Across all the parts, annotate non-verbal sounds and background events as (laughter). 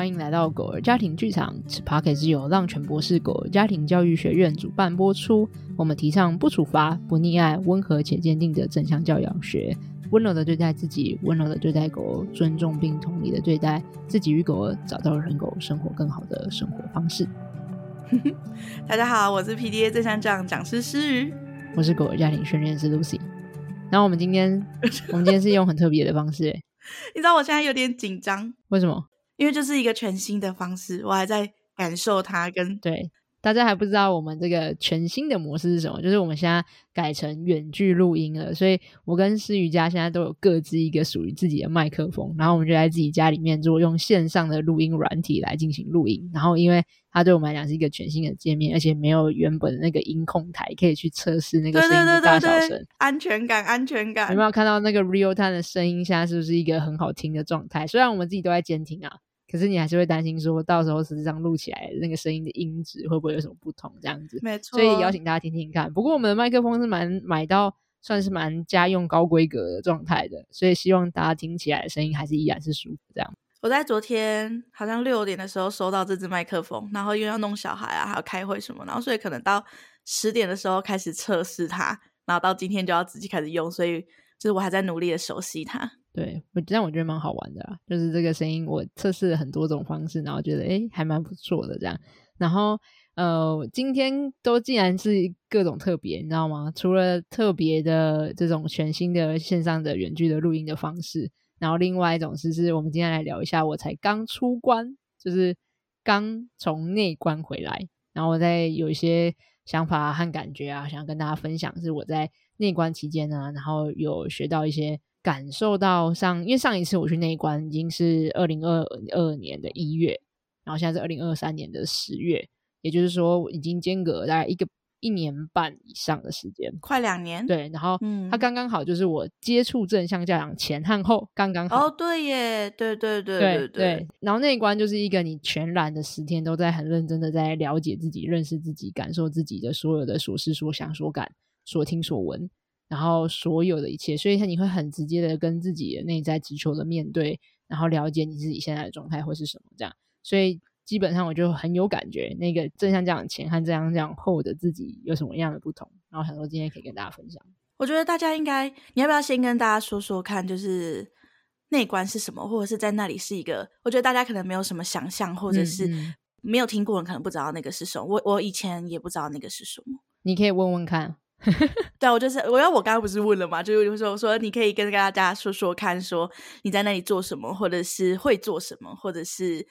欢迎来到狗儿家庭剧场。此 podcast 是由浪犬博士狗儿家庭教育学院主办播出。我们提倡不处罚、不溺爱、温和且坚定的正向教养学，温柔的对待自己，温柔的对待狗儿，尊重并同理的对待自己与狗儿，找到人狗生活更好的生活方式。(laughs) 大家好，我是 PDA 正向教养讲师诗瑜，我是狗儿家庭训练师 Lucy。然后我们今天，我们今天是用很特别的方式，(laughs) 你知道我现在有点紧张，为什么？因为这是一个全新的方式，我还在感受它跟。对，大家还不知道我们这个全新的模式是什么，就是我们现在改成远距录音了，所以我跟思瑜家现在都有各自一个属于自己的麦克风，然后我们就在自己家里面做用线上的录音软体来进行录音，然后因为它对我们来讲是一个全新的界面，而且没有原本的那个音控台可以去测试那个声音的大小声，对对对对，安全感，安全感。有没有看到那个 real time 的声音？现在是不是一个很好听的状态？虽然我们自己都在监听啊。可是你还是会担心说，到时候实际上录起来那个声音的音质会不会有什么不同？这样子，没错。所以邀请大家听听看。不过我们的麦克风是蛮买到，算是蛮家用高规格的状态的，所以希望大家听起来的声音还是依然是舒服这样。我在昨天好像六点的时候收到这支麦克风，然后因为要弄小孩啊，还要开会什么，然后所以可能到十点的时候开始测试它，然后到今天就要自己开始用，所以就是我还在努力的熟悉它。对，我这样我觉得蛮好玩的啦，就是这个声音，我测试了很多种方式，然后觉得诶还蛮不错的这样。然后呃，今天都竟然是各种特别，你知道吗？除了特别的这种全新的线上的远距的录音的方式，然后另外一种是，是我们今天来聊一下，我才刚出关，就是刚从内关回来，然后我在有一些想法和感觉啊，想跟大家分享，是我在内关期间呢，然后有学到一些。感受到上，因为上一次我去那一关已经是二零二二年的一月，然后现在是二零二三年的十月，也就是说已经间隔大概一个一年半以上的时间，快两年。对，然后它刚刚好就是我接触正向教养前和后刚刚好。哦，对耶，对对对对对，对，对。然后那一关就是一个你全然的十天都在很认真的在了解自己、认识自己、感受自己的所有的所思所想所感、所听所闻。然后所有的一切，所以你会很直接的跟自己的内在直球的面对，然后了解你自己现在的状态会是什么这样。所以基本上我就很有感觉，那个正向这样前和正向这样后的自己有什么样的不同。然后很多今天可以跟大家分享。我觉得大家应该，你要不要先跟大家说说看，就是内观是什么，或者是在那里是一个？我觉得大家可能没有什么想象，或者是没有听过人可能不知道那个是什么。我我以前也不知道那个是什么，你可以问问看。(laughs) 对，我就是，我要我刚刚不是问了嘛，就是说说你可以跟跟大家说说看，说你在那里做什么，或者是会做什么，或者是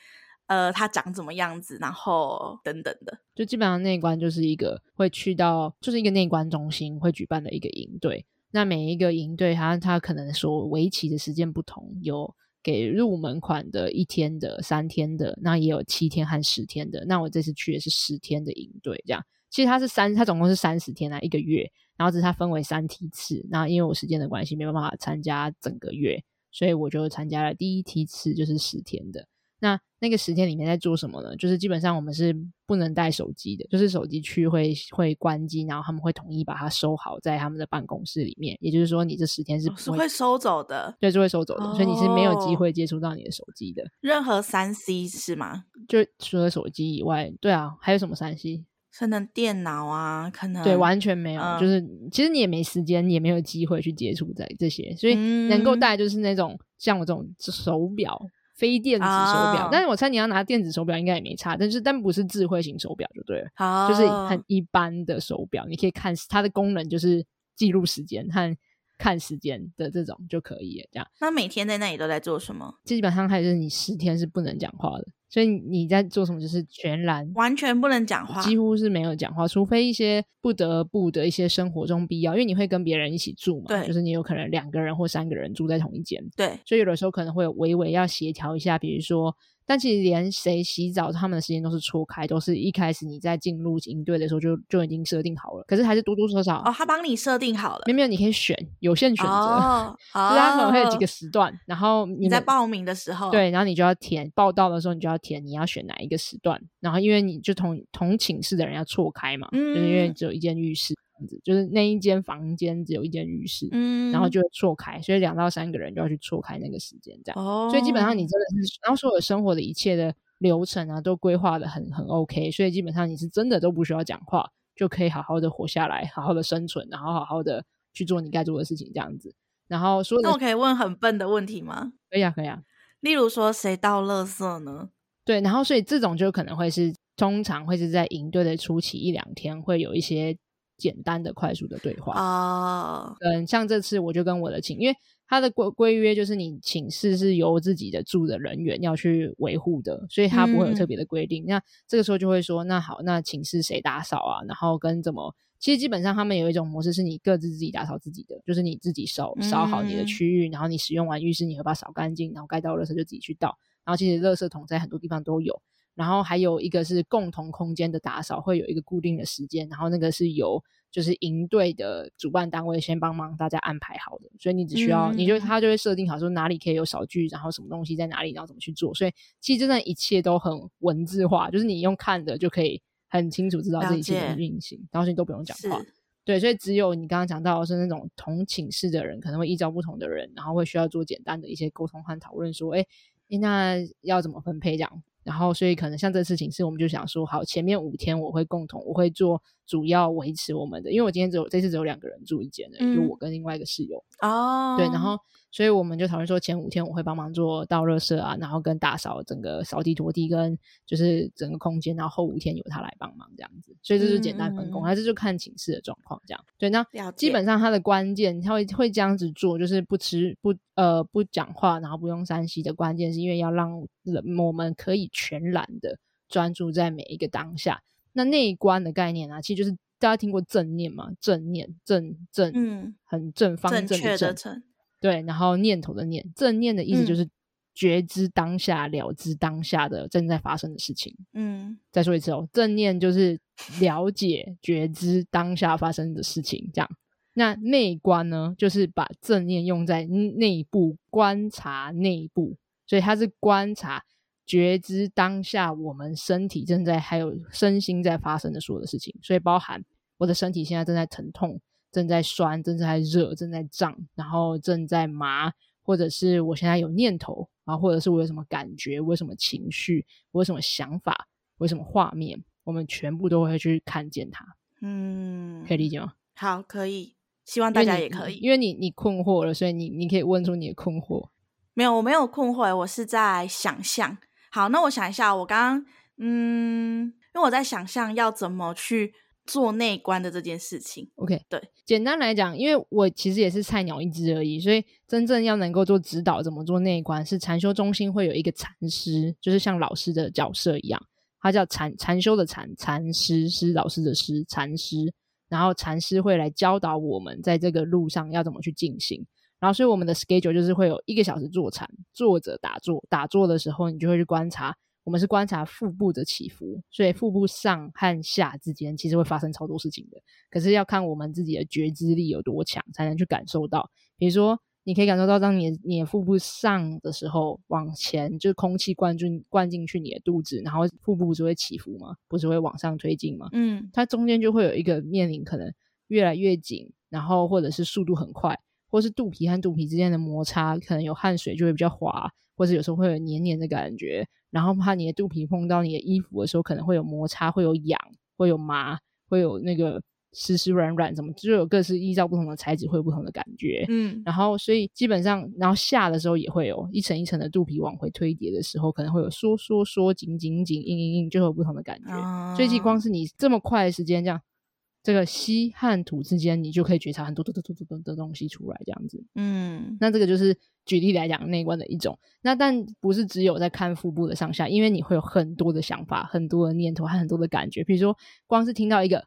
呃，它长怎么样子，然后等等的。就基本上内观就是一个会去到，就是一个内观中心会举办的一个营队。那每一个营队，它它可能说为期的时间不同，有给入门款的一天的、三天的，那也有七天和十天的。那我这次去的是十天的营队，这样。其实它是三，它总共是三十天啊，一个月。然后只是它分为三梯次。那因为我时间的关系，没办法参加整个月，所以我就参加了第一梯次，就是十天的。那那个十天里面在做什么呢？就是基本上我们是不能带手机的，就是手机去会会关机，然后他们会统一把它收好在他们的办公室里面。也就是说，你这十天是不会、哦、是会收走的，对，是会收走的。哦、所以你是没有机会接触到你的手机的。任何三 C 是吗？就除了手机以外，对啊，还有什么三 C？可能电脑啊，可能对，完全没有，嗯、就是其实你也没时间，你也没有机会去接触在这些，所以能够带就是那种、嗯、像我这种手表，非电子手表。哦、但是我猜你要拿电子手表应该也没差，但是但不是智慧型手表就对了，哦、就是很一般的手表，你可以看它的功能就是记录时间和看时间的这种就可以了。这样，那每天在那里都在做什么？基本上还是你十天是不能讲话的。所以你在做什么？就是全然完全不能讲话，几乎是没有讲话，除非一些不得不的一些生活中必要，因为你会跟别人一起住嘛，对，就是你有可能两个人或三个人住在同一间，对，所以有的时候可能会有微微要协调一下，比如说。但其实连谁洗澡，他们的时间都是错开，都是一开始你在进入营队的时候就就已经设定好了。可是还是多多少少哦，他帮你设定好了。没有没有，你可以选有限选择，(laughs) 哦、就是他可能会有几个时段，然后你，你在报名的时候，对，然后你就要填报到的时候，你就要填你要选哪一个时段。然后因为你就同同寝室的人要错开嘛，嗯、就是因为只有一间浴室。样子，就是那一间房间只有一间浴室，嗯，然后就会错开，所以两到三个人就要去错开那个时间，这样。哦，所以基本上你真的是，然后所有生活的一切的流程啊，都规划的很很 OK，所以基本上你是真的都不需要讲话，就可以好好的活下来，好好的生存，然后好好的去做你该做的事情，这样子。然后说，那我可以问很笨的问题吗？可以啊，可以啊。例如说，谁倒垃圾呢？对，然后所以这种就可能会是通常会是在营队的初期一两天会有一些简单的、快速的对话啊。嗯，像这次我就跟我的寝，因为他的规规约就是你寝室是由自己的住的人员要去维护的，所以他不会有特别的规定。嗯、那这个时候就会说，那好，那寝室谁打扫啊？然后跟怎么？其实基本上他们有一种模式是你各自自己打扫自己的，就是你自己扫扫好你的区域，嗯、然后你使用完浴室你会把它扫干净，然后该倒垃圾就自己去倒。然后其实垃圾桶在很多地方都有。然后还有一个是共同空间的打扫，会有一个固定的时间，然后那个是由就是营队的主办单位先帮忙大家安排好的，所以你只需要，嗯、你就他就会设定好说哪里可以有扫具，然后什么东西在哪里，然后怎么去做。所以其实真的一切都很文字化，就是你用看的就可以。很清楚知道这一切的运行，然后所以都不用讲话。对，所以只有你刚刚讲到的是那种同寝室的人，可能会依照不同的人，然后会需要做简单的一些沟通和讨论，说，哎，那要怎么分配这样？然后所以可能像这个事情是，我们就想说，好，前面五天我会共同，我会做。主要维持我们的，因为我今天只有这次只有两个人住一间的，嗯、就我跟另外一个室友哦，对，然后所以我们就讨论说，前五天我会帮忙做倒垃圾啊，然后跟打扫整个扫地拖地跟就是整个空间，然后后五天由他来帮忙这样子，所以这是简单分工，还是、嗯、就看寝室的状况这样。对，那基本上他的关键他会会这样子做，就是不吃不呃不讲话，然后不用三息的关键是因为要让人我们可以全然的专注在每一个当下。那内观的概念啊，其实就是大家听过正念嘛？正念，正正，嗯，很正方正的正，对，然后念头的念，正念的意思就是觉知当下，嗯、了知当下的正在发生的事情。嗯，再说一次哦，正念就是了解觉知当下发生的事情，这样。那内观呢，就是把正念用在内部观察内部，所以它是观察。觉知当下，我们身体正在还有身心在发生的所有的事情，所以包含我的身体现在正在疼痛、正在酸、正在热、正在胀，然后正在麻，或者是我现在有念头，然后或者是我有什么感觉，我有什么情绪，我有什么想法，我有什么画面，我们全部都会去看见它。嗯，可以理解吗？好，可以，希望大家也可以，因为你因为你，你困惑了，所以你你可以问出你的困惑。没有，我没有困惑，我是在想象。好，那我想一下，我刚刚，嗯，因为我在想象要怎么去做内观的这件事情。OK，对，简单来讲，因为我其实也是菜鸟一只而已，所以真正要能够做指导，怎么做内观，是禅修中心会有一个禅师，就是像老师的角色一样，他叫禅禅修的禅禅师，是老师的师禅师，然后禅师会来教导我们在这个路上要怎么去进行。然后，所以我们的 schedule 就是会有一个小时坐禅，坐着打坐。打坐的时候，你就会去观察，我们是观察腹部的起伏，所以腹部上和下之间其实会发生超多事情的。可是要看我们自己的觉知力有多强，才能去感受到。比如说，你可以感受到，当你你的腹部上的时候，往前就是空气灌进灌进去你的肚子，然后腹部不是会起伏吗？不是会往上推进吗？嗯，它中间就会有一个面临可能越来越紧，然后或者是速度很快。或是肚皮和肚皮之间的摩擦，可能有汗水就会比较滑，或者有时候会有黏黏的感觉。然后怕你的肚皮碰到你的衣服的时候，可能会有摩擦，会有痒，会有麻，会有那个湿湿软软什么，就有各式依照不同的材质会有不同的感觉。嗯，然后所以基本上，然后下的时候也会有一层一层的肚皮往回推叠的时候，可能会有缩缩缩、紧紧紧、硬硬硬，就会有不同的感觉。哦、所以其实光是你这么快的时间这样。这个吸和吐之间，你就可以觉察很多多多多多的东西出来，这样子。嗯，那这个就是举例来讲内观的一种。那但不是只有在看腹部的上下，因为你会有很多的想法、很多的念头和很多的感觉。比如说，光是听到一个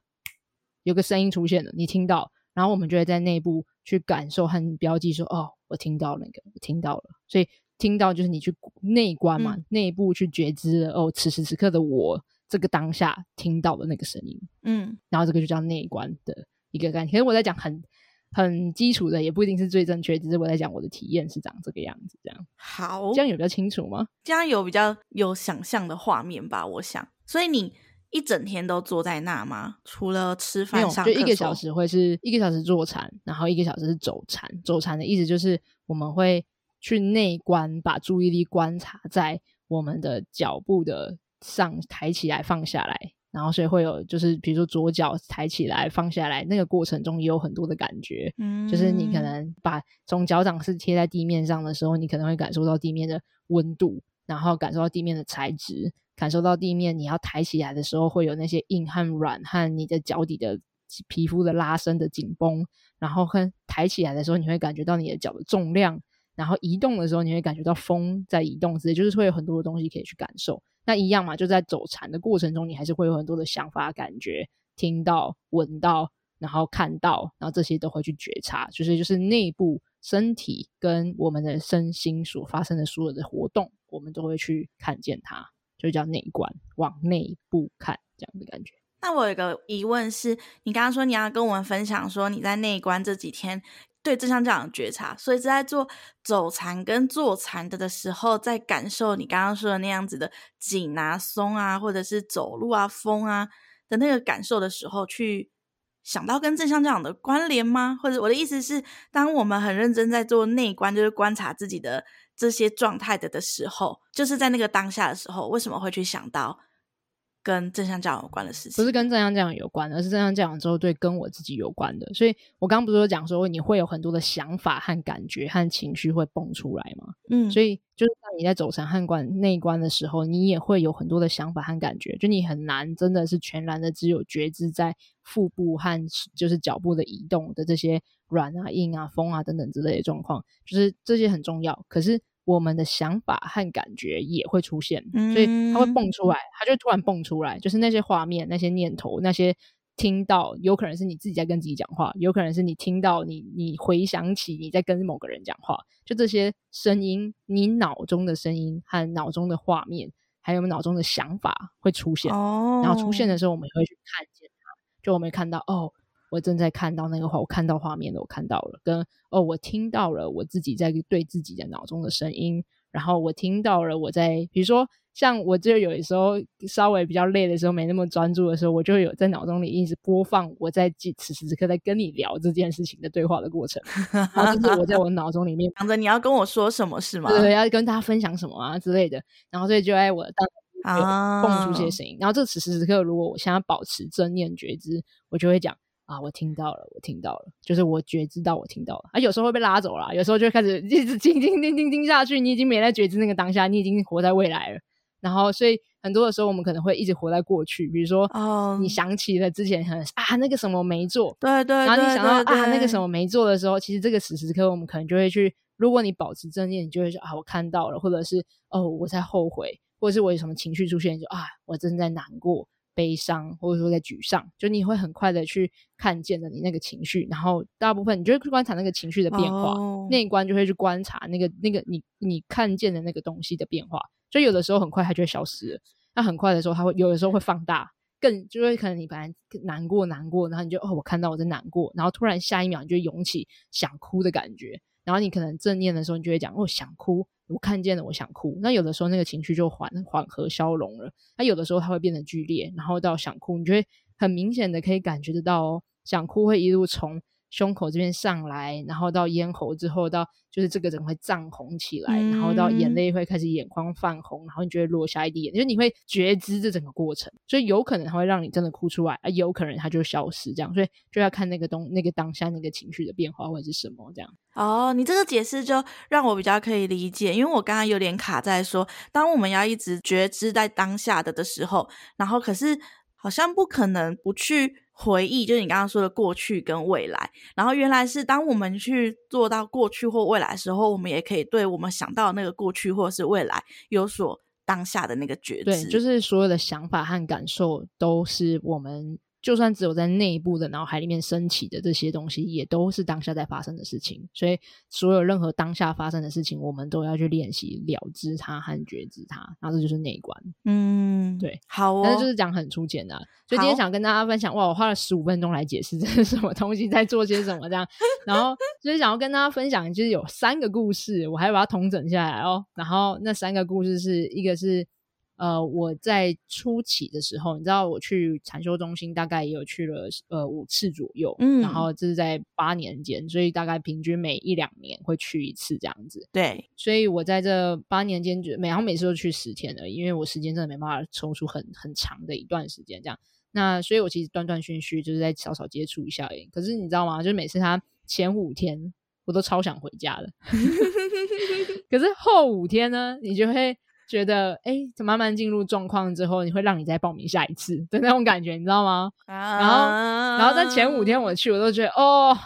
有个声音出现了，你听到，然后我们就会在内部去感受和标记说：“哦，我听到那个，我听到了。”所以听到就是你去内观嘛，嗯、内部去觉知了哦，此时此刻的我。这个当下听到的那个声音，嗯，然后这个就叫内观的一个概念。可是我在讲很很基础的，也不一定是最正确，只是我在讲我的体验是长这个样子。这样好，这样有比较清楚吗？这样有比较有想象的画面吧，我想。所以你一整天都坐在那吗？除了吃饭上课，就一个小时会是一个小时坐禅，然后一个小时是走禅。走禅的意思就是我们会去内观，把注意力观察在我们的脚步的上抬起来放下来，然后所以会有就是比如说左脚抬起来放下来，那个过程中也有很多的感觉。嗯，就是你可能把从脚掌是贴在地面上的时候，你可能会感受到地面的温度，然后感受到地面的材质。感受到地面，你要抬起来的时候，会有那些硬和软，和你的脚底的皮肤的拉伸的紧绷，然后看抬起来的时候，你会感觉到你的脚的重量，然后移动的时候，你会感觉到风在移动之类，就是会有很多的东西可以去感受。那一样嘛，就在走禅的过程中，你还是会有很多的想法、感觉，听到、闻到，然后看到，然后这些都会去觉察，就是就是内部身体跟我们的身心所发生的所有的活动，我们都会去看见它。就叫内观，往内部看这样的感觉。那我有一个疑问是，你刚刚说你要跟我们分享说你在内观这几天对正向教养的觉察，所以在做走禅跟坐禅的的时候，在感受你刚刚说的那样子的紧啊、松啊，或者是走路啊、风啊的那个感受的时候，去想到跟正向教养的关联吗？或者我的意思是，当我们很认真在做内观，就是观察自己的。这些状态的的时候，就是在那个当下的时候，为什么会去想到跟正向教养有关的事情？不是跟正向教养有关，而是正向教养之后对跟我自己有关的。所以我刚刚不是有讲说你会有很多的想法和感觉和情绪会蹦出来吗？嗯，所以就是当你在走禅和观内关的时候，你也会有很多的想法和感觉，就你很难真的是全然的只有觉知在腹部和就是脚步的移动的这些软啊、硬啊、风啊等等之类的状况，就是这些很重要。可是我们的想法和感觉也会出现，所以它会蹦出来，它就突然蹦出来，就是那些画面、那些念头、那些听到，有可能是你自己在跟自己讲话，有可能是你听到你你回想起你在跟某个人讲话，就这些声音，你脑中的声音和脑中的画面，还有脑中的想法会出现，然后出现的时候，我们也会去看见它，就我们看到哦。我正在看到那个画，我看到画面了，我看到了，跟哦，我听到了我自己在对自己的脑中的声音，然后我听到了我在，比如说像我就有的时候稍微比较累的时候，没那么专注的时候，我就有在脑中里一直播放我在此时此刻在跟你聊这件事情的对话的过程，(laughs) 然后就是我在我脑中里面 (laughs) 想着你要跟我说什么是吗？对，要跟大家分享什么啊之类的，然后所以就在我的当中蹦出些声音，然后这此时此刻如果我想要保持正念觉知，我就会讲。啊，我听到了，我听到了，就是我觉知到我听到了。啊，有时候会被拉走了，有时候就会开始一直听听听听听下去，你已经没在觉知那个当下，你已经活在未来了。然后，所以很多的时候，我们可能会一直活在过去。比如说，哦，你想起了之前很啊那个什么没做，对对，然后你想到啊那个什么没做的时候，其实这个此时此刻，我们可能就会去，如果你保持正念，你就会说啊，我看到了，或者是哦，我在后悔，或者是我有什么情绪出现，就啊，我正在难过。悲伤，或者说在沮丧，就你会很快的去看见了你那个情绪，然后大部分你就会去观察那个情绪的变化，内、oh. 观就会去观察那个那个你你看见的那个东西的变化，所以有的时候很快它就会消失了，那很快的时候它会有的时候会放大，更就会可能你本来难过难过，然后你就哦我看到我在难过，然后突然下一秒你就涌起想哭的感觉，然后你可能正念的时候你就会讲哦想哭。我看见了，我想哭。那有的时候那个情绪就缓缓和消融了。那有的时候它会变得剧烈，然后到想哭，你就会很明显的可以感觉得到哦，想哭会一路从胸口这边上来，然后到咽喉之后到就是这个人会涨红起来，嗯、然后到眼泪会开始眼眶泛红，然后你就会落下一滴眼，就是你会觉知这整个过程，所以有可能它会让你真的哭出来，啊，有可能它就消失这样，所以就要看那个东那个当下那个情绪的变化会是什么这样。哦，你这个解释就让我比较可以理解，因为我刚刚有点卡在说，当我们要一直觉知在当下的的时候，然后可是好像不可能不去。回忆就是你刚刚说的过去跟未来，然后原来是当我们去做到过去或未来的时候，我们也可以对我们想到的那个过去或者是未来有所当下的那个觉知。对，就是所有的想法和感受都是我们。就算只有在内部的脑海里面升起的这些东西，也都是当下在发生的事情。所以，所有任何当下发生的事情，我们都要去练习了知它和觉知它。然后这就是内观。嗯，对，好哦。但是就是讲很粗浅的，所以今天想跟大家分享。哇，我花了十五分钟来解释这是什么东西，在做些什么这样。然后就是想要跟大家分享，就是有三个故事，我还要把它统整下来哦。然后那三个故事是一个是。呃，我在初期的时候，你知道我去禅修中心大概也有去了呃五次左右，嗯，然后这是在八年间，所以大概平均每一两年会去一次这样子。对，所以我在这八年间就每然后每次都去十天而已，因为我时间真的没办法抽出很很长的一段时间这样。那所以我其实断断续续就是在少少接触一下而已。可是你知道吗？就是每次他前五天我都超想回家的，(laughs) 可是后五天呢，你就会。觉得哎，慢慢进入状况之后，你会让你再报名下一次的那种感觉，你知道吗？啊、然后，然后在前五天我去，我都觉得哦，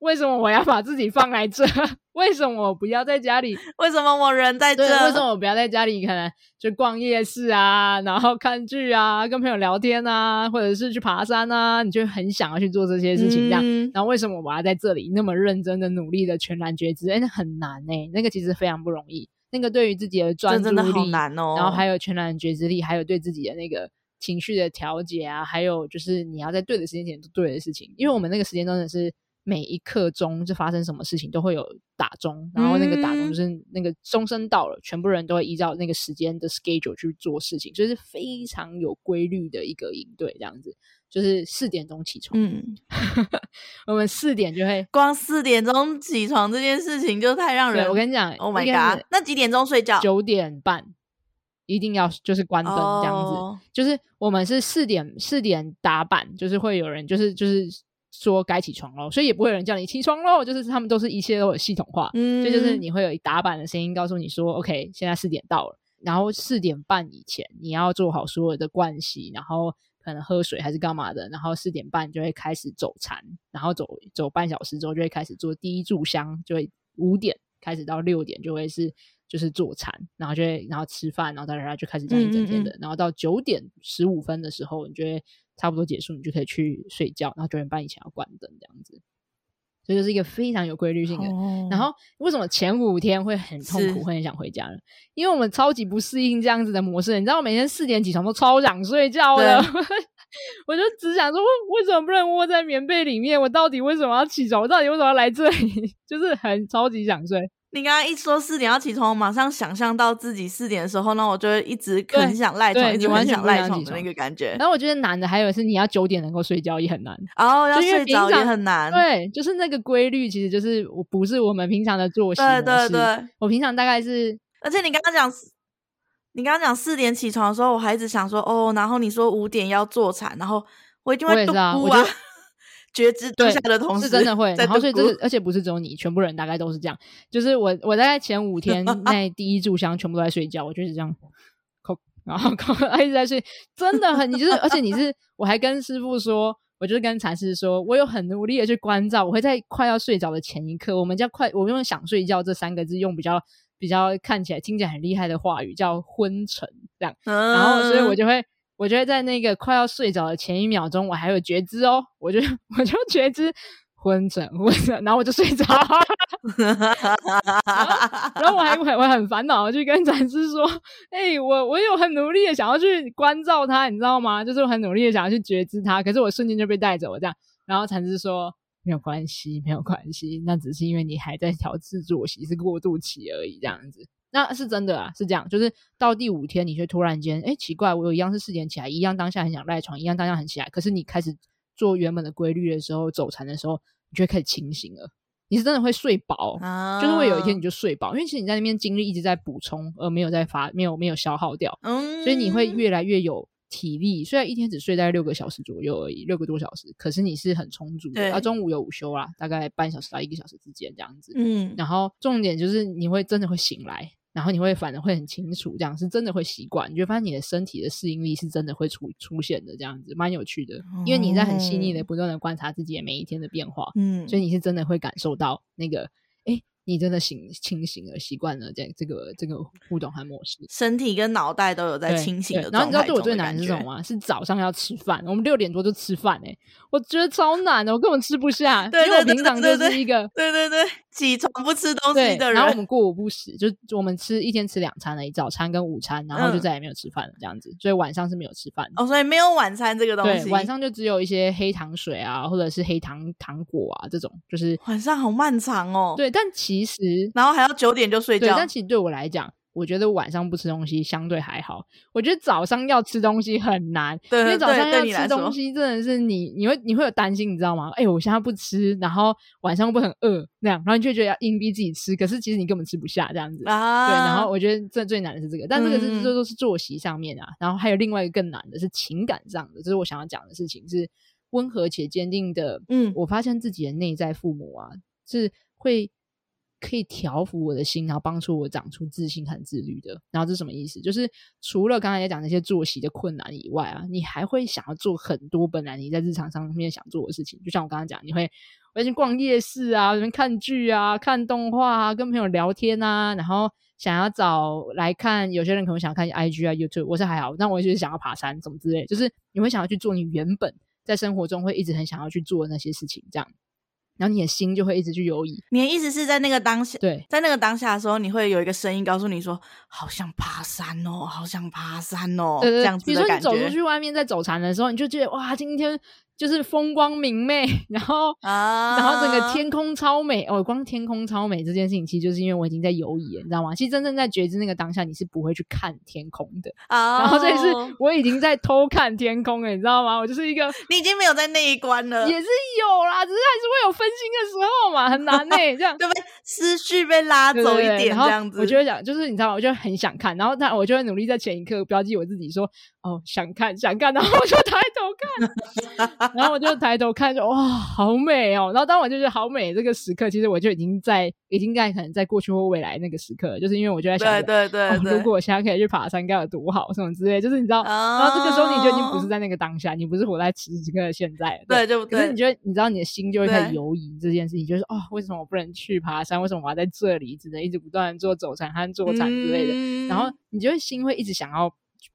为什么我要把自己放 (laughs) 在这？为什么我不要在家里？为什么我人在这？为什么我不要在家里？可能就逛夜市啊，然后看剧啊，跟朋友聊天啊，或者是去爬山啊，你就很想要去做这些事情，这样。嗯、然后为什么我要在这里那么认真的努力的全然觉知？哎，那很难哎、欸，那个其实非常不容易。那个对于自己的专注力，好难哦，然后还有全然觉知力，还有对自己的那个情绪的调节啊，还有就是你要在对的时间点做对的事情，因为我们那个时间真的是每一刻钟就发生什么事情都会有打钟，然后那个打钟就是那个钟声到了，嗯、全部人都会依照那个时间的 schedule 去做事情，所以是非常有规律的一个应对这样子。就是四点钟起床，嗯，(laughs) 我们四点就会光四点钟起床这件事情就太让人，我跟你讲，Oh my god，那几点钟睡觉？九点半一定要就是关灯这样子，oh. 就是我们是四点四点打板，就是会有人就是就是说该起床喽，所以也不会有人叫你起床喽，就是他们都是一切都有系统化，嗯，所以就是你会有一打板的声音告诉你说，OK，现在四点到了，然后四点半以前你要做好所有的盥洗，然后。可能喝水还是干嘛的，然后四点半就会开始走禅，然后走走半小时之后就会开始做第一炷香，就会五点开始到六点就会是就是坐禅，然后就会然后吃饭，然后再然后就开始这样一整天的，嗯嗯嗯，然后到九点十五分的时候，你就会差不多结束，你就可以去睡觉，然后九点半以前要关灯这样子。所以就是一个非常有规律性的。Oh. 然后为什么前五天会很痛苦，会很想回家呢？因为我们超级不适应这样子的模式。你知道，我每天四点起床都超想睡觉的，(laughs) 我就只想说，为什么不能窝在棉被里面？我到底为什么要起床？我到底为什么要来这里？(laughs) 就是很超级想睡。你刚刚一说四点要起床，我马上想象到自己四点的时候，那我就会一直很想赖床，一直很想赖床的那个感觉。然后我觉得难的还有是你要九点能够睡觉也很难然哦，要睡着也很难。对，就是那个规律，其实就是我不是我们平常的作息。对对对，我平常大概是，而且你刚刚讲，你刚刚讲四点起床的时候，我还一直想说哦，然后你说五点要坐产，然后我一定会嘟啊。觉知当下的同时，是真的会，然后所以这个，而且不是只有你，全部人大概都是这样。就是我，我大概前五天 (laughs) 那第一炷香全部都在睡觉，我就是这样，然后 (laughs) 一直在睡，真的很，你就是，而且你是，我还跟师傅说，我就是跟禅师说，我有很努力的去关照，我会在快要睡着的前一刻，我们叫快，我用想睡觉这三个字，用比较比较看起来听起来很厉害的话语，叫昏沉这样，然后所以我就会。我觉得在那个快要睡着的前一秒钟，我还有觉知哦，我就我就觉知昏沉昏沉，然后我就睡着 (laughs) 然，然后我还我很烦恼我去跟禅师说，哎、我我有很努力的想要去关照他，你知道吗？就是我很努力的想要去觉知他，可是我瞬间就被带走了这样。然后禅师说没有关系，没有关系，那只是因为你还在调制作息，是过渡期而已，这样子。那是真的啊，是这样，就是到第五天，你却突然间，哎，奇怪，我有一样是四点起来，一样当下很想赖床，一样当下很起来，可是你开始做原本的规律的时候，走禅的时候，你就会开始清醒了。你是真的会睡饱，啊、就是会有一天你就睡饱，因为其实你在那边精力一直在补充，而没有在发，没有没有消耗掉，嗯，所以你会越来越有。体力虽然一天只睡大概六个小时左右而已，六个多小时，可是你是很充足的。对啊，中午有午休啦，大概半小时到一个小时之间这样子。嗯，然后重点就是你会真的会醒来，然后你会反而会很清楚，这样是真的会习惯，你就发现你的身体的适应力是真的会出出现的，这样子蛮有趣的。因为你在很细腻的不断的观察自己每一天的变化，嗯，所以你是真的会感受到那个。你真的醒清醒了，习惯了这这个这个互动和模式，身体跟脑袋都有在清醒。然后你知道对我最难的是什么吗？是早上要吃饭，我们六点多就吃饭哎、欸，我觉得超难的，我根本吃不下。对对对对对，因为我平常就是一个对对对起床不吃东西的人。然后我们过午不食，就我们吃一天吃两餐而已，早餐跟午餐，然后就再也没有吃饭了这样子。嗯、所以晚上是没有吃饭的。哦，所以没有晚餐这个东西。对，晚上就只有一些黑糖水啊，或者是黑糖糖果啊这种，就是晚上好漫长哦。对，但其实然后。还要九点就睡觉，对，但其实对我来讲，我觉得晚上不吃东西相对还好，我觉得早上要吃东西很难，(laughs) 对因为早上要吃东西真的是你你会你会有担心，你知道吗？哎、欸，我现在不吃，然后晚上会不会很饿那样，然后你就觉得要硬逼自己吃，可是其实你根本吃不下这样子。啊、对，然后我觉得这最难的是这个，但这个是这都是作息上面啊，嗯、然后还有另外一个更难的是情感上的，这是我想要讲的事情，是温和且坚定的。嗯，我发现自己的内在父母啊是会。可以调服我的心，然后帮助我长出自信和自律的。然后这是什么意思？就是除了刚才也讲那些作息的困难以外啊，你还会想要做很多本来你在日常上面想做的事情。就像我刚刚讲，你会我去逛夜市啊，看剧啊，看动画啊，跟朋友聊天啊，然后想要找来看。有些人可能想看 IG 啊、YouTube，我是还好，但我就是想要爬山什么之类。就是你会想要去做你原本在生活中会一直很想要去做的那些事情，这样。然后你的心就会一直去游移。你的意思是在那个当下，对，在那个当下的时候，你会有一个声音告诉你说：“好想爬山哦，好想爬山哦。”对对，这样子比如说你走出去外面在走禅的时候，你就觉得哇，今天。就是风光明媚，然后啊，然后整个天空超美哦。光天空超美这件事情，其实就是因为我已经在游移，你知道吗？其实真正在觉知那个当下，你是不会去看天空的啊。然后这是我已经在偷看天空了，你知道吗？我就是一个，你已经没有在那一关了，也是有啦，只是还是会有分心的时候嘛，很难呢、欸。这样 (laughs) 对不对？思绪被拉走一点，这样子。我就会想，就是你知道吗，我就很想看，然后但我就会努力在前一刻标记我自己说，哦，想看，想看，然后我就抬头看。然后我就抬头看，就哇，好美哦！然后当我就是好美这个时刻，其实我就已经在，已经在可能在过去或未来那个时刻，就是因为我就在想，对对对，对、哦，如果我现在可以去爬山，该有多好，什么之类，就是你知道，哦、然后这个时候你就已经不是在那个当下，你不是活在此时此刻的现在，对，对，可是你觉得，你知道你的心就会开始游移这件事情，就是哦，为什么我不能去爬山？为什么我要在这里，只能一直不断做走禅和坐禅之类的？嗯、然后你就会心会一直想要。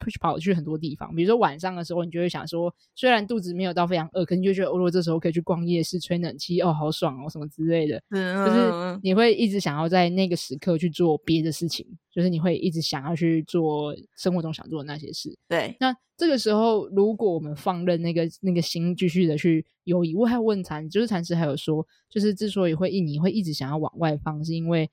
去跑去很多地方，比如说晚上的时候，你就会想说，虽然肚子没有到非常饿，可你就觉得，哦，如果这时候可以去逛夜市、吹冷气，哦，好爽哦，什么之类的。嗯，就是你会一直想要在那个时刻去做别的事情，就是你会一直想要去做生活中想做的那些事。对，那这个时候，如果我们放任那个那个心继续的去游移，我还问禅，就是禅师还有说，就是之所以会一你会一直想要往外放，是因为。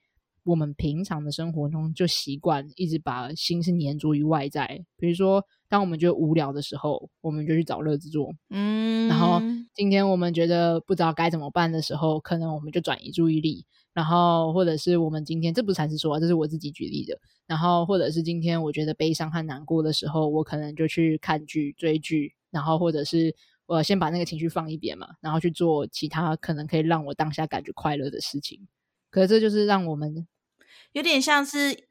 我们平常的生活中就习惯一直把心是黏着于外在，比如说，当我们觉得无聊的时候，我们就去找乐子做，嗯，然后今天我们觉得不知道该怎么办的时候，可能我们就转移注意力，然后或者是我们今天这不是禅师说啊，这是我自己举例的，然后或者是今天我觉得悲伤和难过的时候，我可能就去看剧、追剧，然后或者是我先把那个情绪放一边嘛，然后去做其他可能可以让我当下感觉快乐的事情，可是这就是让我们。有点像是，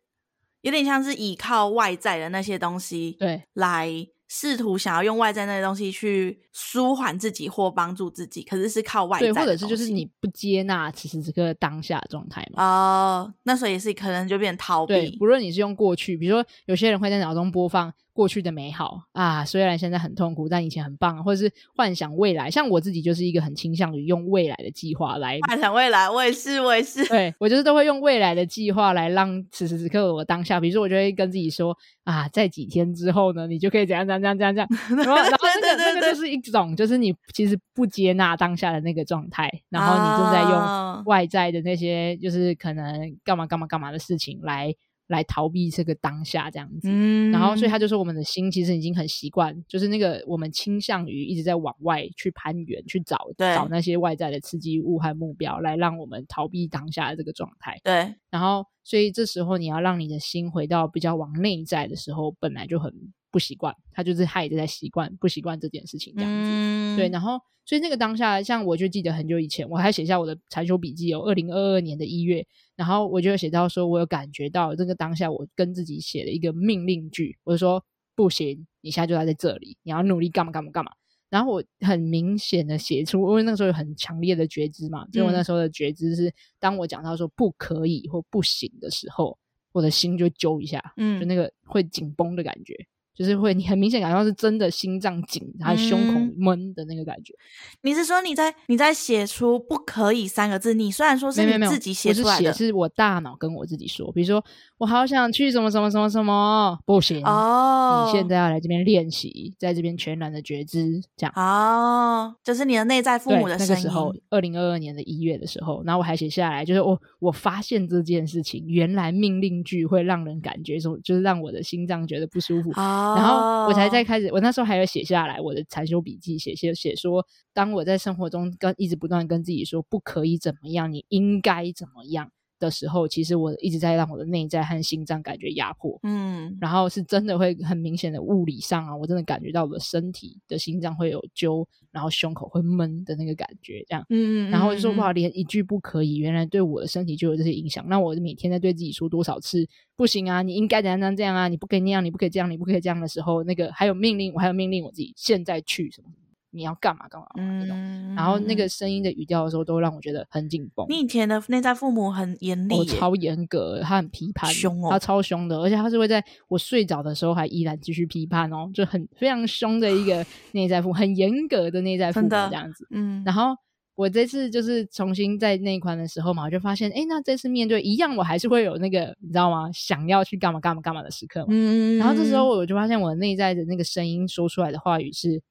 有点像是依靠外在的那些东西，对，来试图想要用外在那些东西去舒缓自己或帮助自己，可是是靠外在或者是就是你不接纳此时此刻当下的状态嘛？哦，那所以也是可能就变逃避。对，不论你是用过去，比如说有些人会在脑中播放。过去的美好啊，虽然现在很痛苦，但以前很棒，或者是幻想未来。像我自己就是一个很倾向于用未来的计划来幻想未来。我也是，我也是。对，我就是都会用未来的计划来让此时此刻我当下。比如说，我就会跟自己说啊，在几天之后呢，你就可以怎样怎样怎样怎样。(laughs) 然后，然后那个那个就是一种，就是你其实不接纳当下的那个状态，然后你正在用外在的那些，就是可能干嘛干嘛干嘛的事情来。来逃避这个当下这样子，嗯，然后所以他就说，我们的心其实已经很习惯，就是那个我们倾向于一直在往外去攀援，去找找那些外在的刺激物和目标，来让我们逃避当下的这个状态。对，然后所以这时候你要让你的心回到比较往内在的时候，本来就很不习惯，他就是他一直在习惯不习惯这件事情这样子。嗯，对，然后所以那个当下，像我就记得很久以前，我还写下我的禅修笔记哦，二零二二年的一月。然后我就写到说，我有感觉到这个当下，我跟自己写了一个命令句，我就说不行，你现在就待在这里，你要努力干嘛干嘛干嘛。然后我很明显的写出，因为那个时候有很强烈的觉知嘛，就我那时候的觉知是，当我讲到说不可以或不行的时候，我的心就揪一下，嗯，就那个会紧绷的感觉。就是会你很明显感觉到是真的心脏紧，还有胸口闷的那个感觉。嗯、你是说你在你在写出“不可以”三个字？你虽然说是你自己写出来的，是，是我大脑跟我自己说，比如说我好想去什么什么什么什么，不行哦，你现在要来这边练习，在这边全然的觉知，这样哦，就是你的内在父母的声音。那个时候，二零二二年的一月的时候，然后我还写下来，就是我我发现这件事情，原来命令句会让人感觉说，就是让我的心脏觉得不舒服。哦然后我才在开始，我那时候还有写下来我的禅修笔记，写写写说，当我在生活中跟一直不断跟自己说不可以怎么样，你应该怎么样的时候，其实我一直在让我的内在和心脏感觉压迫，嗯，然后是真的会很明显的物理上啊，我真的感觉到我的身体的心脏会有揪，然后胸口会闷的那个感觉，这样，嗯，然后就说哇，连一句不可以，原来对我的身体就有这些影响。那我每天在对自己说多少次不行啊，你应该怎样怎样这样啊，你不可以那样，你不可以这样，你不可以这样的时候，那个还有命令，我还有命令我自己现在去什么。你要干嘛干嘛，嗯、然后那个声音的语调的时候，都让我觉得很紧绷。你以前的内在父母很严厉，我超严格，他很批判，凶哦，他超凶的，而且他是会在我睡着的时候还依然继续批判哦，就很非常凶的一个 (sighs) 内在父母，很严格的内在父母这样子。嗯，然后我这次就是重新在内观的时候嘛，我就发现，哎，那这次面对一样，我还是会有那个你知道吗？想要去干嘛干嘛干嘛的时刻嘛。嗯，然后这时候我就发现，我内在的那个声音说出来的话语是，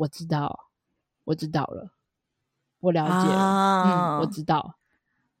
我知道。我知道了，我了解了，啊、嗯，我知道，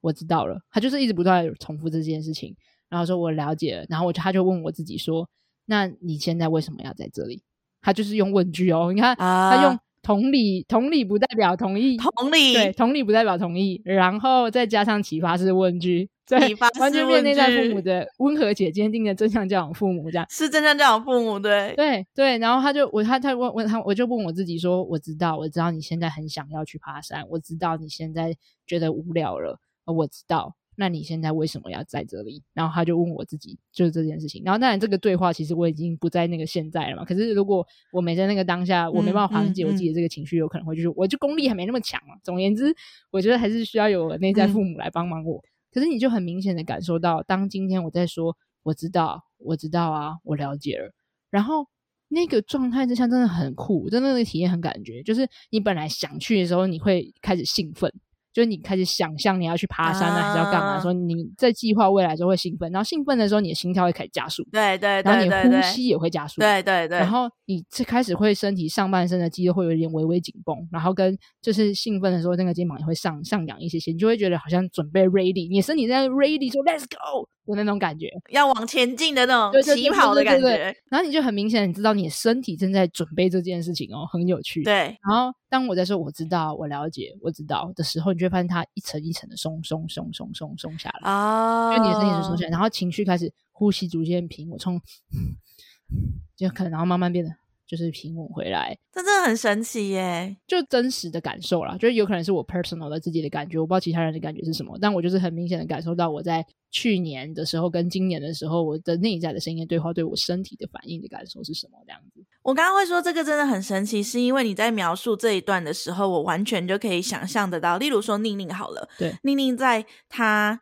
我知道了。他就是一直不断重复这件事情，然后说我了解了，然后我就他就问我自己说：“那你现在为什么要在这里？”他就是用问句哦，你看、啊、他用。同理，同理不代表同意。同理，对，同理不代表同意。然后再加上启发式问句，启发式问句，完全变内在父母的温和且坚定的正向教养父母，这样是正向教养父母，对，对对。然后他就我他他问问他，我就问我自己说：我知道，我知道你现在很想要去爬山，我知道你现在觉得无聊了，我知道。那你现在为什么要在这里？然后他就问我自己，就是这件事情。然后当然，这个对话其实我已经不在那个现在了嘛。可是如果我没在那个当下，我没办法缓解我自己的这个情绪，有可能会就是，我就功力还没那么强嘛。总而言之，我觉得还是需要有内在父母来帮忙我。可是你就很明显的感受到，当今天我在说我知道，我知道啊，我了解了，然后那个状态之下真的很酷，真的那个体验很感觉，就是你本来想去的时候，你会开始兴奋。就是你开始想象你要去爬山啊，还是要干嘛？说你在计划未来就会兴奋，然后兴奋的时候，你的心跳会开始加速，对对，然后你呼吸也会加速，对对对，然后你最开始会身体上半身的肌肉会有点微微紧绷，然后跟就是兴奋的时候，那个肩膀也会上上扬一些些，你就会觉得好像准备 ready，你身体在 ready 说 let's go。的那种感觉，要往前进的那种起跑的感觉，然后你就很明显，你知道你的身体正在准备这件事情哦，很有趣。对，然后当我在说我知道、我了解、我知道的时候，你就会发现它一层一层的松松松松松松下来啊，因为你的身体是松下来，然后情绪开始呼吸逐渐平，我从 (laughs) 就可能然后慢慢变得。就是平稳回来，这真的很神奇耶！就真实的感受啦，就是有可能是我 personal 的自己的感觉，我不知道其他人的感觉是什么，但我就是很明显的感受到我在去年的时候跟今年的时候，我的内在的声音对话对我身体的反应的感受是什么这样子。我刚刚会说这个真的很神奇，是因为你在描述这一段的时候，我完全就可以想象得到。例如说宁宁好了，对，宁宁在她。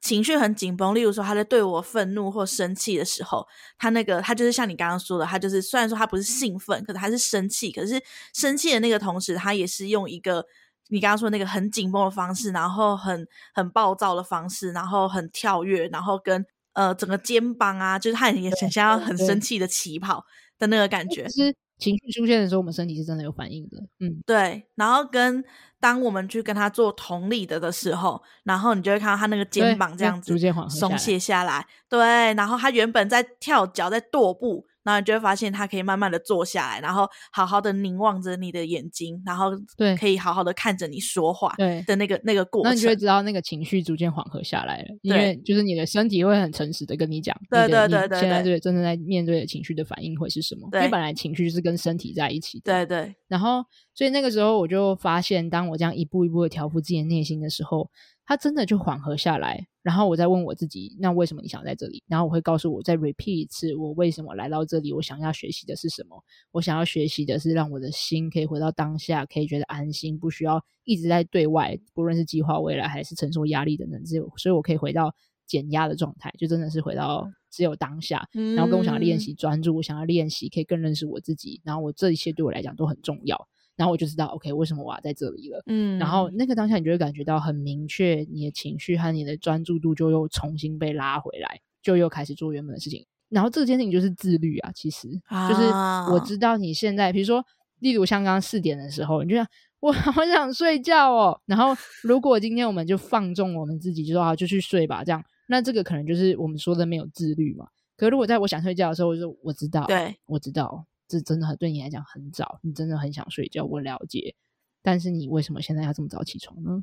情绪很紧绷，例如说他在对我愤怒或生气的时候，他那个他就是像你刚刚说的，他就是虽然说他不是兴奋，可是他是生气，可是生气的那个同时，他也是用一个你刚刚说那个很紧绷的方式，然后很很暴躁的方式，然后很跳跃，然后跟呃整个肩膀啊，就是他也很想要很生气的起跑的那个感觉。其实情绪出现的时候，我们身体是真的有反应的。嗯，对，然后跟。当我们去跟他做同理的的时候，然后你就会看到他那个肩膀这样子逐渐松懈下来，对，然后他原本在跳脚在跺步。然后你就会发现，他可以慢慢的坐下来，然后好好的凝望着你的眼睛，然后对，可以好好的看着你说话，对的那个那个过程，那你就会知道那个情绪逐渐缓和下来了，因为就是你的身体会很诚实的跟你讲，对对对对，现在对真正在面对的情绪的反应会是什么？因为本来情绪是跟身体在一起的，对对。然后，所以那个时候我就发现，当我这样一步一步的调服自己的内心的时候。他真的就缓和下来，然后我再问我自己，那为什么你想在这里？然后我会告诉我，再 repeat 一次，我为什么来到这里？我想要学习的是什么？我想要学习的是让我的心可以回到当下，可以觉得安心，不需要一直在对外，不论是计划未来还是承受压力等等，只有所以我可以回到减压的状态，就真的是回到只有当下，然后跟我想要练习专注，我想要练习可以更认识我自己，然后我这一切对我来讲都很重要。然后我就知道，OK，为什么我要在这里了？嗯，然后那个当下，你就会感觉到很明确，你的情绪和你的专注度就又重新被拉回来，就又开始做原本的事情。然后这件事情就是自律啊，其实、啊、就是我知道你现在，比如说，例如像刚刚四点的时候，你就想我 (laughs) 好想睡觉哦。然后如果今天我们就放纵我们自己，就说啊，就去睡吧，这样，那这个可能就是我们说的没有自律嘛。可是如果在我想睡觉的时候，我就说我知道，对，我知道。这真的很对你来讲很早，你真的很想睡觉，我了解。但是你为什么现在要这么早起床呢？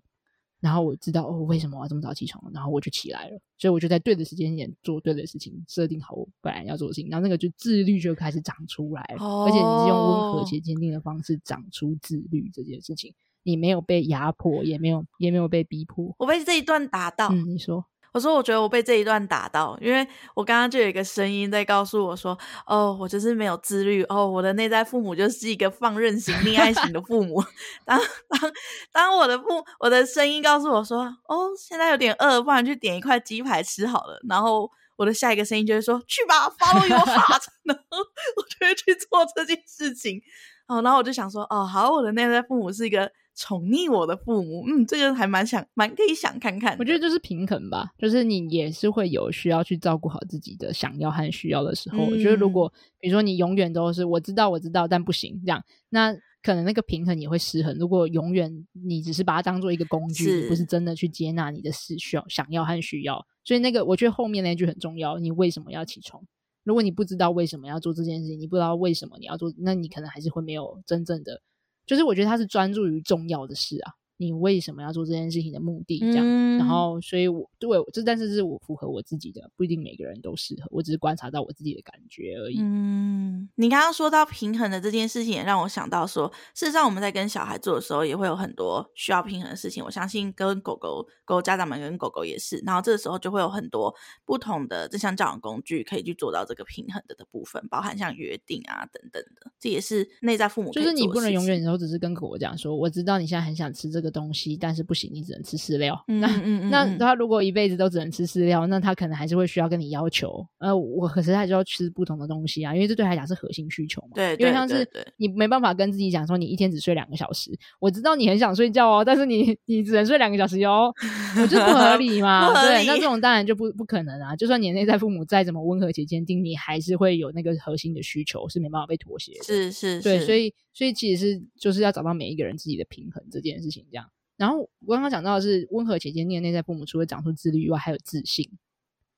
然后我知道哦，为什么我要这么早起床，然后我就起来了。所以我就在对的时间点做对的事情，设定好我本来要做的事情，然后那个就自律就开始长出来了。哦、而且你是用温和且坚定的方式长出自律这件事情，你没有被压迫，也没有也没有被逼迫。我被这一段打到，嗯，你说。我说，我觉得我被这一段打到，因为我刚刚就有一个声音在告诉我说：“哦，我就是没有自律哦，我的内在父母就是一个放任型、溺爱型的父母。(laughs) 当”当当，我的父我的声音告诉我说：“哦，现在有点饿，不然去点一块鸡排吃好了。”然后我的下一个声音就会说：“去吧，Follow your heart。(laughs) ”然后我就会去做这件事情。哦，然后我就想说：“哦，好，我的内在父母是一个。”宠溺我的父母，嗯，这个还蛮想，蛮可以想看看。我觉得就是平衡吧，就是你也是会有需要去照顾好自己的想要和需要的时候。嗯、我觉得如果比如说你永远都是我知道我知道，但不行这样，那可能那个平衡也会失衡。如果永远你只是把它当做一个工具，是不是真的去接纳你的需要、想要和需要。所以那个我觉得后面那句很重要，你为什么要起床？如果你不知道为什么要做这件事情，你不知道为什么你要做，那你可能还是会没有真正的。就是我觉得他是专注于重要的事啊。你为什么要做这件事情的目的？这样，嗯、然后，所以我对我这，但是是我符合我自己的，不一定每个人都适合。我只是观察到我自己的感觉而已。嗯，你刚刚说到平衡的这件事情，也让我想到说，事实上我们在跟小孩做的时候，也会有很多需要平衡的事情。我相信跟狗狗、狗狗家长们跟狗狗也是，然后这个时候就会有很多不同的这项教养工具可以去做到这个平衡的的部分，包含像约定啊等等的。这也是内在父母就是你不能永远都只是跟狗狗讲说，我知道你现在很想吃这个东西，但是不行，你只能吃饲料。嗯、那、嗯、那他如果一辈子都只能吃饲料，那他可能还是会需要跟你要求，呃，我可是他就要吃不同的东西啊，因为这对他来讲是核心需求嘛。对，对，因为像是你没办法跟自己讲说，你一天只睡两个小时。我知道你很想睡觉哦，但是你你只能睡两个小时哟，(laughs) 我就不合理嘛。(laughs) 理。对，那这种当然就不不可能啊。就算你内在父母再怎么温和且坚定，你还是会有那个核心的需求是没办法被妥协的。是是是。对，所以所以其实是就是要找到每一个人自己的平衡这件事情，这样。然后我刚刚讲到的是温和且坚定的内在父母，除了长出自律以外，还有自信。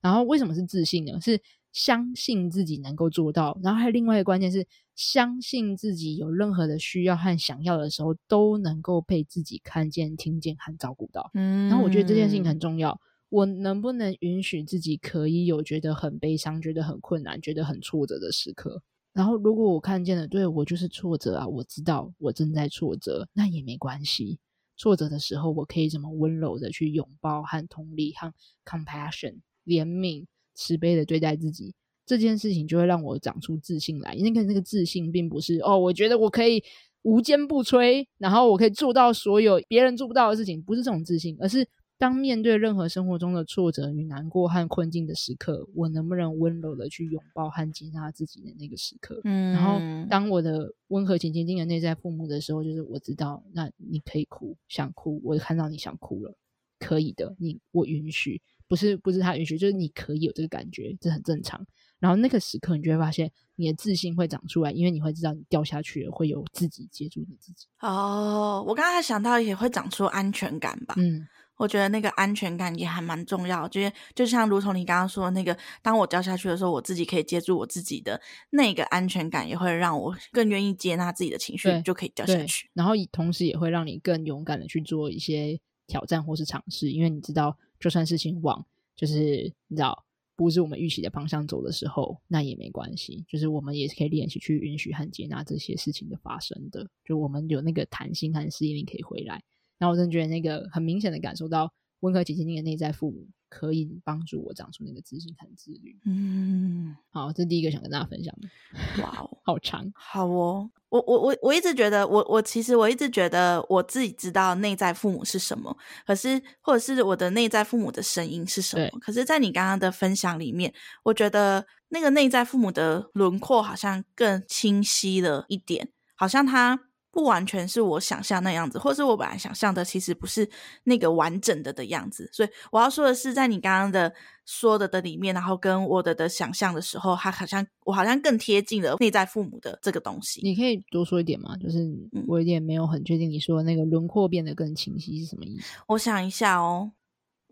然后为什么是自信呢？是相信自己能够做到。然后还有另外一个关键是相信自己有任何的需要和想要的时候，都能够被自己看见、听见和照顾到。嗯，然后我觉得这件事情很重要。我能不能允许自己可以有觉得很悲伤、觉得很困难、觉得很挫折的时刻？然后如果我看见了，对，我就是挫折啊，我知道我正在挫折，那也没关系。挫折的时候，我可以怎么温柔的去拥抱和同理和 compassion 怜悯慈悲的对待自己，这件事情就会让我长出自信来。因为那个自信，并不是哦，我觉得我可以无坚不摧，然后我可以做到所有别人做不到的事情，不是这种自信，而是。当面对任何生活中的挫折与难过和困境的时刻，我能不能温柔的去拥抱和接纳自己的那个时刻？嗯，然后当我的温和且坚定的内在父母的时候，就是我知道，那你可以哭，想哭，我看到你想哭了，可以的，你我允许，不是不是他允许，就是你可以有这个感觉，这很正常。然后那个时刻，你就会发现你的自信会长出来，因为你会知道你掉下去了，会有自己接住你自己。哦，我刚才想到也会长出安全感吧？嗯。我觉得那个安全感也还蛮重要，就是就像如同你刚刚说的那个，当我掉下去的时候，我自己可以接住我自己的那个安全感，也会让我更愿意接纳自己的情绪，就可以掉下去。然后同时也会让你更勇敢的去做一些挑战或是尝试，因为你知道，就算事情往就是你知道不是我们预期的方向走的时候，那也没关系，就是我们也是可以练习去允许和接纳这些事情的发生的，就我们有那个弹性和适应力可以回来。然后我真的觉得那个很明显的感受到温和且坚定的内在父母可以帮助我长出那个自信和自律。嗯，好，这是第一个想跟大家分享的。哇哦，(laughs) 好长，好哦。我我我我一直觉得，我我其实我一直觉得我自己知道内在父母是什么，可是或者是我的内在父母的声音是什么。可是，在你刚刚的分享里面，我觉得那个内在父母的轮廓好像更清晰了一点，好像他。不完全是我想象那样子，或是我本来想象的，其实不是那个完整的的样子。所以我要说的是，在你刚刚的说的的里面，然后跟我的的想象的时候，他好像我好像更贴近了内在父母的这个东西。你可以多说一点吗？就是我有点没有很确定，你说的那个轮廓变得更清晰是什么意思？我想一下哦，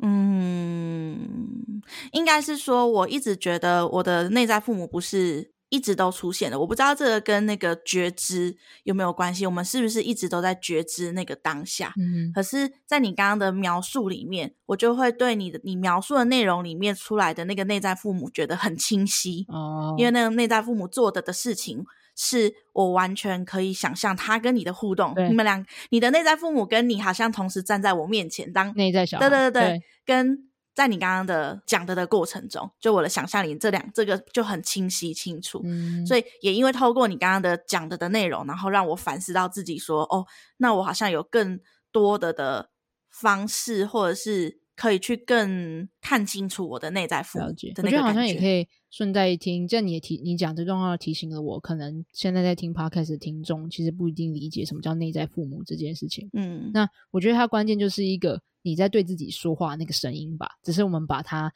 嗯，应该是说，我一直觉得我的内在父母不是。一直都出现了，我不知道这个跟那个觉知有没有关系。我们是不是一直都在觉知那个当下？嗯，可是，在你刚刚的描述里面，我就会对你的你描述的内容里面出来的那个内在父母觉得很清晰哦，因为那个内在父母做的的事情，是我完全可以想象他跟你的互动。你们俩，你的内在父母跟你好像同时站在我面前，当内在小对对对，对跟。在你刚刚的讲的的过程中，就我的想象里，这两这个就很清晰清楚。嗯，所以也因为透过你刚刚的讲的的内容，然后让我反思到自己说，哦，那我好像有更多的的方式，或者是可以去更看清楚我的内在父母的那个感觉。我觉得好像也可以顺带一听，这你也提你讲这段话提醒了我，可能现在在听 Podcast 的听众其实不一定理解什么叫内在父母这件事情。嗯，那我觉得它关键就是一个。你在对自己说话那个声音吧，只是我们把它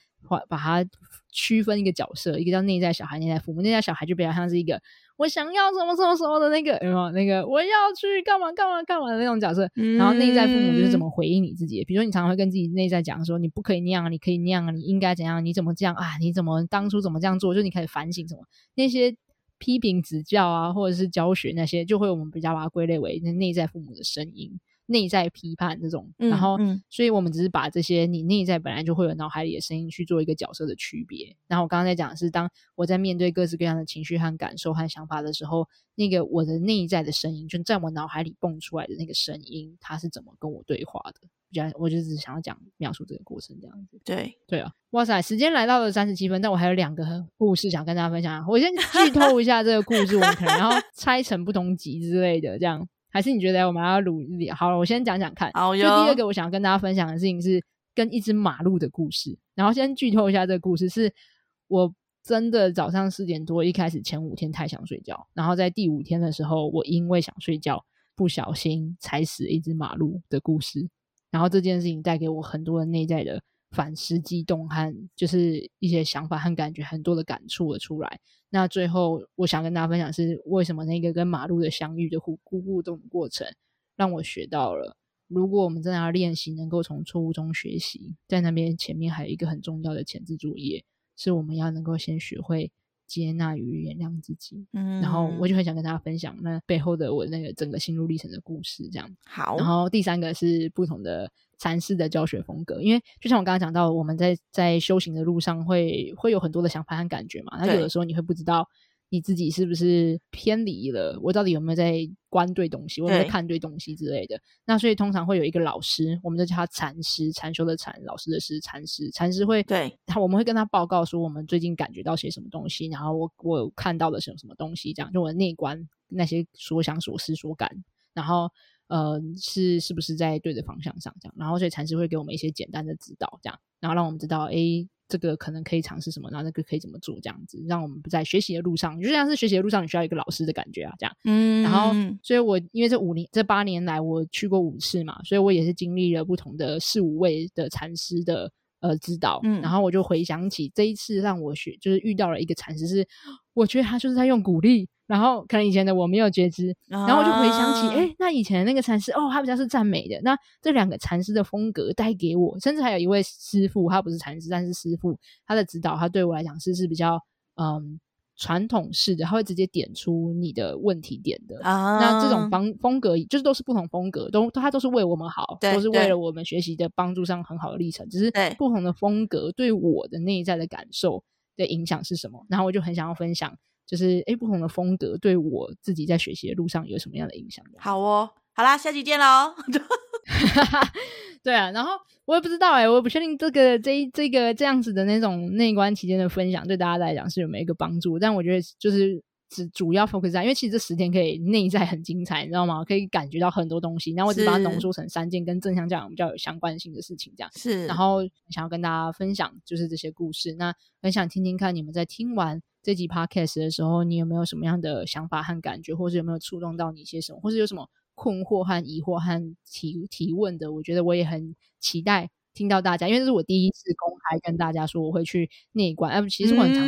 把它区分一个角色，一个叫内在小孩，内在父母。内在小孩就比较像是一个我想要什么什么什么的那个，有没有那个我要去干嘛干嘛干嘛的那种角色。嗯、然后内在父母就是怎么回应你自己。比如说，你常常会跟自己内在讲说，你不可以那样，你可以那样，你应该怎样，你怎么这样啊？你怎么当初怎么这样做？就你开始反省什么那些批评指教啊，或者是教学那些，就会我们比较把它归类为那内在父母的声音。内在批判这种，然后，嗯嗯、所以我们只是把这些你内在本来就会有脑海里的声音去做一个角色的区别。然后我刚刚在讲的是，当我在面对各式各样的情绪和感受和想法的时候，那个我的内在的声音，就在我脑海里蹦出来的那个声音，它是怎么跟我对话的？比较，我就只是想要讲描述这个过程这样子。对对啊，哇塞，时间来到了三十七分，但我还有两个故事想跟大家分享。我先剧透一下这个故事，我们可能要 (laughs) 拆成不同集之类的这样。还是你觉得我们要努力？好了，我先讲讲看。好哟。就第二个，我想要跟大家分享的事情是跟一只马路的故事。然后先剧透一下这个故事，是我真的早上四点多，一开始前五天太想睡觉，然后在第五天的时候，我因为想睡觉，不小心踩死一只马路的故事。然后这件事情带给我很多的内在的反思、激动和就是一些想法和感觉，很多的感触了出来。那最后，我想跟大家分享是，为什么那个跟马路的相遇的互互互动的过程，让我学到了，如果我们真的要练习，能够从错误中学习，在那边前面还有一个很重要的前置作业，是我们要能够先学会接纳与原谅自己。嗯，然后我就很想跟大家分享那背后的我那个整个心路历程的故事，这样。好，然后第三个是不同的。禅师的教学风格，因为就像我刚刚讲到，我们在在修行的路上会会有很多的想法和感觉嘛。那有的时候你会不知道你自己是不是偏离了，我到底有没有在观对东西，我有没有在看对东西之类的。那所以通常会有一个老师，我们就叫他禅师，禅修的禅，老师的师，禅师。禅师会对他，我们会跟他报告说我们最近感觉到些什么东西，然后我我有看到了什么什么东西，这样就我的内观那些所想所思所感，然后。呃，是是不是在对的方向上这样？然后所以禅师会给我们一些简单的指导，这样，然后让我们知道，哎，这个可能可以尝试什么，然后那个可以怎么做，这样子，让我们不在学习的路上，就像是学习的路上，你需要一个老师的感觉啊，这样。嗯。然后，所以我因为这五年、这八年来，我去过五次嘛，所以我也是经历了不同的四五位的禅师的呃指导。嗯。然后我就回想起这一次让我学，就是遇到了一个禅师，是我觉得他就是在用鼓励。然后可能以前的我没有觉知，然后我就回想起，哎、啊，那以前的那个禅师，哦，他比较是赞美的。那这两个禅师的风格带给我，甚至还有一位师傅，他不是禅师，但是师傅他的指导，他对我来讲是是比较嗯传统式的，他会直接点出你的问题点的。啊，那这种方风格就是都是不同风格，都它都是为我们好，都是为了我们学习的帮助上很好的历程。只是不同的风格对我的内在的感受的影响是什么？然后我就很想要分享。就是诶，不同的风格对我自己在学习的路上有什么样的影响？好哦，好啦，下期见喽！(laughs) 对啊，然后我也不知道哎、欸，我也不确定这个这这个这样子的那种内观期间的分享对大家来讲是有没有一个帮助，但我觉得就是。只主要 focus 在，因为其实这十天可以内在很精彩，你知道吗？可以感觉到很多东西。然后我只把它浓缩成三件跟正向教养比较有相关性的事情，这样是。然后想要跟大家分享就是这些故事，那很想听听看你们在听完这集 podcast 的时候，你有没有什么样的想法和感觉，或是有没有触动到你一些什么，或是有什么困惑和疑惑和提提问的？我觉得我也很期待。听到大家，因为这是我第一次公开跟大家说我会去内观，哎，其实我很常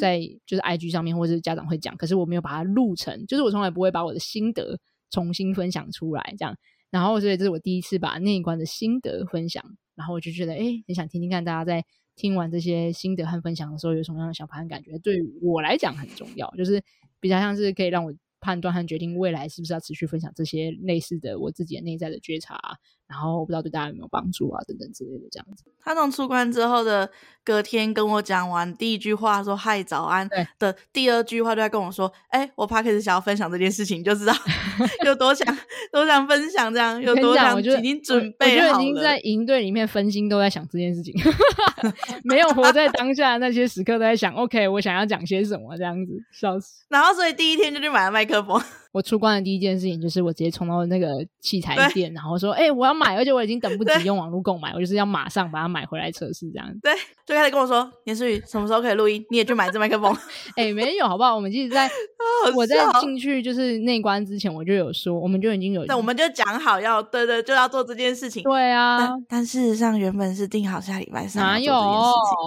在就是 IG 上面或者是家长会讲，可是我没有把它录成，就是我从来不会把我的心得重新分享出来，这样。然后所以这是我第一次把内观的心得分享，然后我就觉得，哎，很想听听看大家在听完这些心得和分享的时候有什么样的想法和感觉，对我来讲很重要，就是比较像是可以让我判断和决定未来是不是要持续分享这些类似的我自己的内在的觉察。然后我不知道对大家有没有帮助啊，等等之类的这样子。他从出关之后的隔天跟我讲完第一句话说“嗨，早安”的第二句话就在跟我说：“哎，我 Podcast 想要分享这件事情，就知道 (laughs) 有多想多想分享，这样有多想我就已经准备好了。”我就已经在营队里面分心，都在想这件事情，(laughs) 没有活在当下那些时刻都在想 “OK，我想要讲些什么”这样子，笑死。然后所以第一天就去买了麦克风。我出关的第一件事情就是我直接冲到那个器材店，然后说：“哎，我要买，而且我已经等不及用网络购买，我就是要马上把它买回来测试，这样。”对，就开始跟我说：“严思雨什么时候可以录音？你也去买这麦克风。(laughs) ”哎，没有，好不好？我们其实在 (laughs) 我在进去就是内关之前，我就有说，我们就已经有，那我们就讲好要对对，就要做这件事情。对啊，但，但事实上原本是定好下礼拜三。哪有？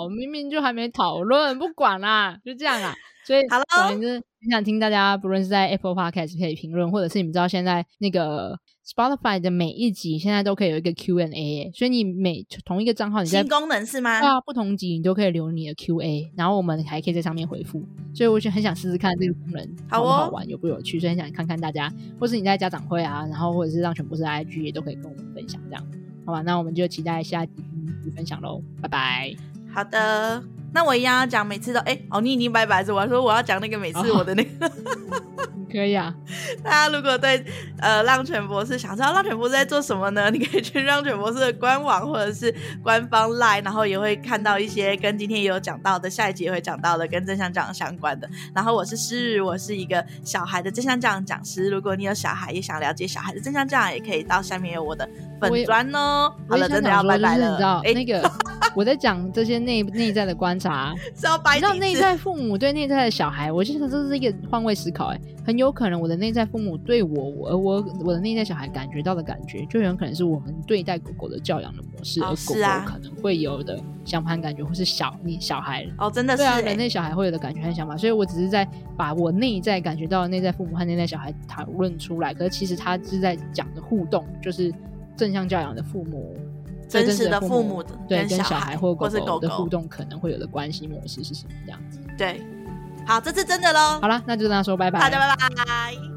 明明就还没讨论，不管啦，就这样啊。所以，总而言之，很想听大家，不论是在 Apple Podcast 可以评论，或者是你们知道现在那个 Spotify 的每一集，现在都可以有一个 Q&A，所以你每同一个账号，你在新功能是吗？对啊，不同集你都可以留你的 Q&A，然后我们还可以在上面回复。所以我就很想试试看这个功能好不好玩，有不有趣，所以很想看看大家，或是你在家长会啊，然后或者是让全部是 IG 也都可以跟我们分享这样，好吧？那我们就期待下集分享喽，拜拜。好的。那我一样要讲，每次都哎哦，你已经拜拜是我说我要讲那个每次我的那个，(laughs) 可以啊。(laughs) 大家如果对呃浪犬博士想知道浪犬博士在做什么呢？你可以去浪犬博士的官网或者是官方 LINE，然后也会看到一些跟今天也有讲到的，下一集也会讲到的跟正向教养相关的。然后我是诗雨，我是一个小孩的正向教养讲师。如果你有小孩也想了解小孩的正向教养，也可以到下面有我的粉专哦。好了，真的要拜拜了。你知道哎，那个 (laughs) 我在讲这些内内在的观。啥？你知道内在父母对内在的小孩，我觉得这是一个换位思考。哎，很有可能我的内在父母对我，我我我的内在小孩感觉到的感觉，就有可能是我们对待狗狗的教养的模式，而狗狗可能会有的想法感觉，或是小你小孩哦，真的是对啊，人类小孩会有的感觉和想法。所以我只是在把我内在感觉到的内在父母和内在小孩讨论出来，可是其实他是在讲的互动，就是正向教养的父母。真实的父母对跟小孩或狗狗的互动可能会有的关系模式是什么样子？对，好，这次真的喽。好了，那就跟他说拜拜，大家，拜拜。